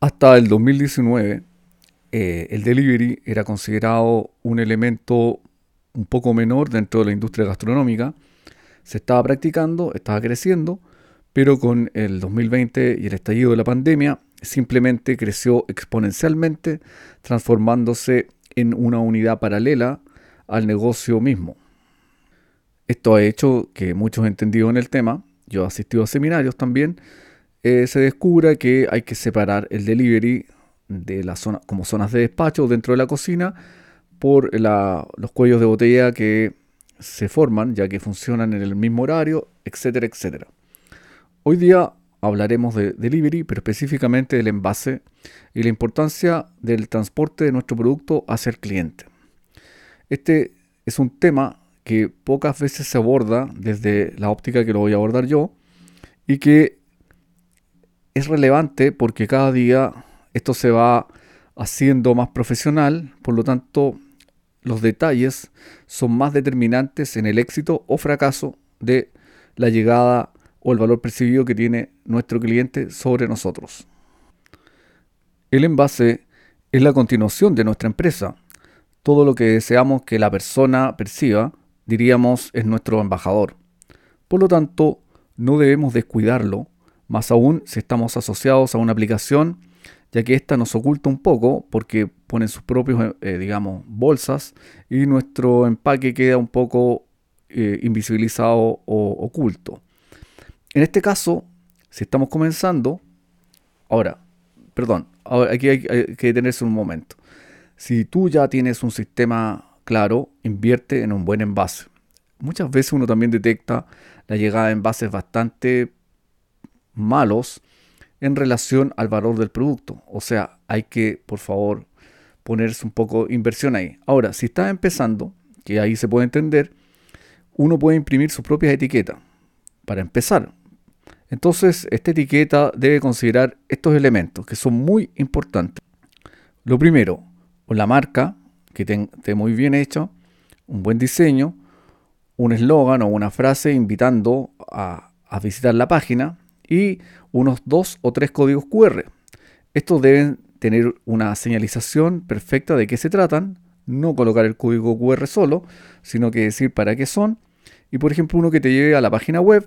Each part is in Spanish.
Hasta el 2019, eh, el delivery era considerado un elemento un poco menor dentro de la industria gastronómica. Se estaba practicando, estaba creciendo, pero con el 2020 y el estallido de la pandemia simplemente creció exponencialmente, transformándose en una unidad paralela al negocio mismo. Esto ha hecho que muchos entendidos en el tema, yo he asistido a seminarios también, eh, se descubra que hay que separar el delivery de la zona, como zonas de despacho dentro de la cocina por los cuellos de botella que se forman, ya que funcionan en el mismo horario, etcétera, etcétera. Hoy día hablaremos de delivery, pero específicamente del envase y la importancia del transporte de nuestro producto hacia el cliente. Este es un tema que pocas veces se aborda desde la óptica que lo voy a abordar yo y que es relevante porque cada día esto se va haciendo más profesional, por lo tanto los detalles son más determinantes en el éxito o fracaso de la llegada o el valor percibido que tiene nuestro cliente sobre nosotros. El envase es la continuación de nuestra empresa. Todo lo que deseamos que la persona perciba, diríamos, es nuestro embajador. Por lo tanto, no debemos descuidarlo, más aún si estamos asociados a una aplicación, ya que ésta nos oculta un poco porque pone sus propios, eh, digamos, bolsas y nuestro empaque queda un poco eh, invisibilizado o oculto. En este caso, si estamos comenzando, ahora, perdón, aquí hay, que detenerse un momento. Si tú ya tienes un sistema claro, invierte en un buen envase. Muchas veces uno también detecta la llegada de envases bastante malos en relación al valor del producto. O sea, hay que, por favor, ponerse un poco inversión ahí. Ahora, si estás empezando, que ahí se puede entender, uno puede imprimir su propia etiqueta. Para empezar, entonces, esta etiqueta debe considerar estos elementos que son muy importantes. Lo primero, la marca, que esté muy bien hecho, un buen diseño, un eslogan o una frase invitando a, visitar la página y unos dos o tres códigos QR. Estos deben tener una señalización perfecta de qué se tratan, no colocar el código QR solo, sino que decir para qué son. Y por ejemplo, uno que te lleve a la página web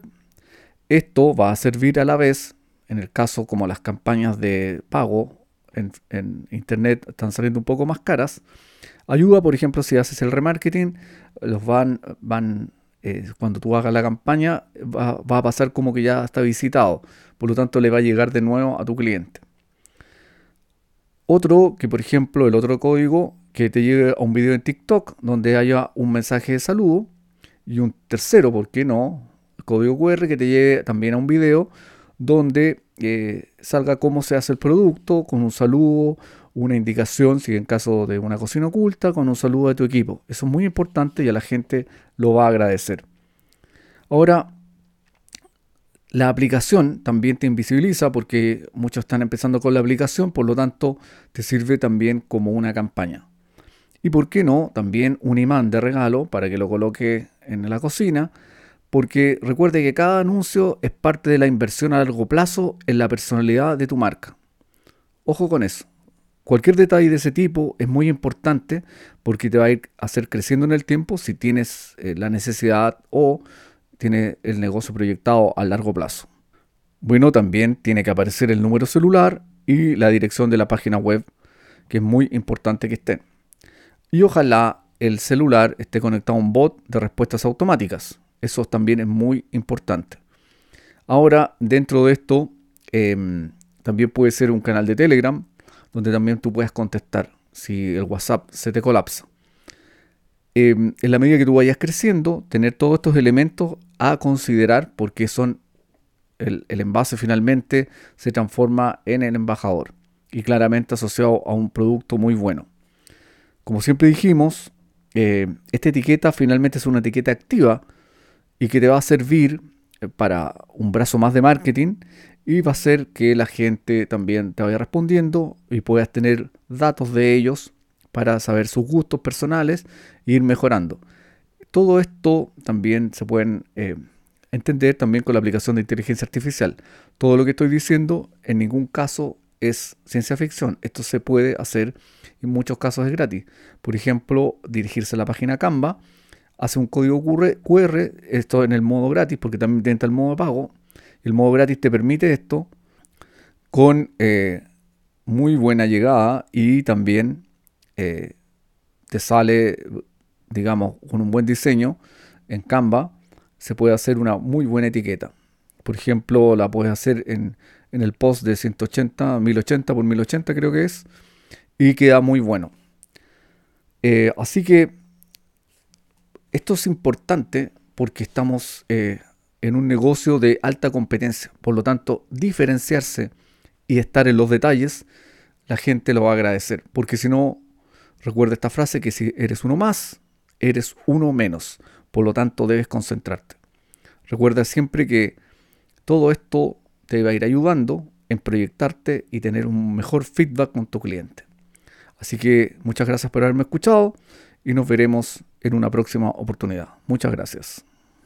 esto va a servir a la vez, en el caso como las campañas de pago en, Internet están saliendo un poco más caras, ayuda, por ejemplo, si haces el remarketing, los van, van eh, cuando tú hagas la campaña, va, a pasar como que ya está visitado, por lo tanto le va a llegar de nuevo a tu cliente. Otro, que por ejemplo, el otro código que te lleve a un video en TikTok donde haya un mensaje de saludo. Y un tercero, ¿por qué no? código QR que te lleve también a un video donde eh, salga cómo se hace el producto, con un saludo, una indicación, si en caso de una cocina oculta, con un saludo de tu equipo. Eso es muy importante y a la gente lo va a agradecer. Ahora, la aplicación también te invisibiliza porque muchos están empezando con la aplicación, por lo tanto te sirve también como una campaña. Y por qué no, también un imán de regalo para que lo coloque en la cocina porque recuerde que cada anuncio es parte de la inversión a largo plazo en la personalidad de tu marca. Ojo con eso. Cualquier detalle de ese tipo es muy importante porque te va a ir a hacer creciendo en el tiempo si tienes eh, la necesidad o tienes el negocio proyectado a largo plazo. Bueno, también tiene que aparecer el número celular y la dirección de la página web, que es muy importante que estén. Y ojalá el celular esté conectado a un bot de respuestas automáticas. Eso también es muy importante. Ahora, dentro de esto, em, también puede ser un canal de Telegram, donde también tú puedes contestar si el WhatsApp se te colapsa. Em, en la medida que tú vayas creciendo, tener todos estos elementos a considerar porque son el, envase finalmente se transforma en el embajador y claramente asociado a un producto muy bueno. Como siempre dijimos, eh, esta etiqueta finalmente es una etiqueta activa y que te va a servir eh, para un brazo más de marketing y va a hacer que la gente también te vaya respondiendo y puedas tener datos de ellos para saber sus gustos personales e ir mejorando. Todo esto también se puede eh, entender también con la aplicación de inteligencia artificial. Todo lo que estoy diciendo en ningún caso es ciencia ficción. Esto se puede hacer, en muchos casos es gratis. Por ejemplo, dirigirse a la página Canva, hace un código QR, esto en el modo gratis, porque también entra el modo de pago. El modo gratis te permite esto con eh, muy buena llegada y también eh, te sale, digamos, con un buen diseño en Canva, se puede hacer una muy buena etiqueta. Por ejemplo, la puedes hacer en, el post de 180, 1080 por 1080 creo que es, y queda muy bueno. Eh, así que esto es importante porque estamos eh, en un negocio de alta competencia. Por lo tanto, diferenciarse y estar en los detalles, la gente lo va a agradecer. Porque si no, recuerda esta frase que si eres uno más, eres uno menos. Por lo tanto, debes concentrarte. Recuerda siempre que todo esto te va a ir ayudando en proyectarte y tener un mejor feedback con tu cliente. Así que muchas gracias por haberme escuchado y nos veremos en una próxima oportunidad. Muchas gracias.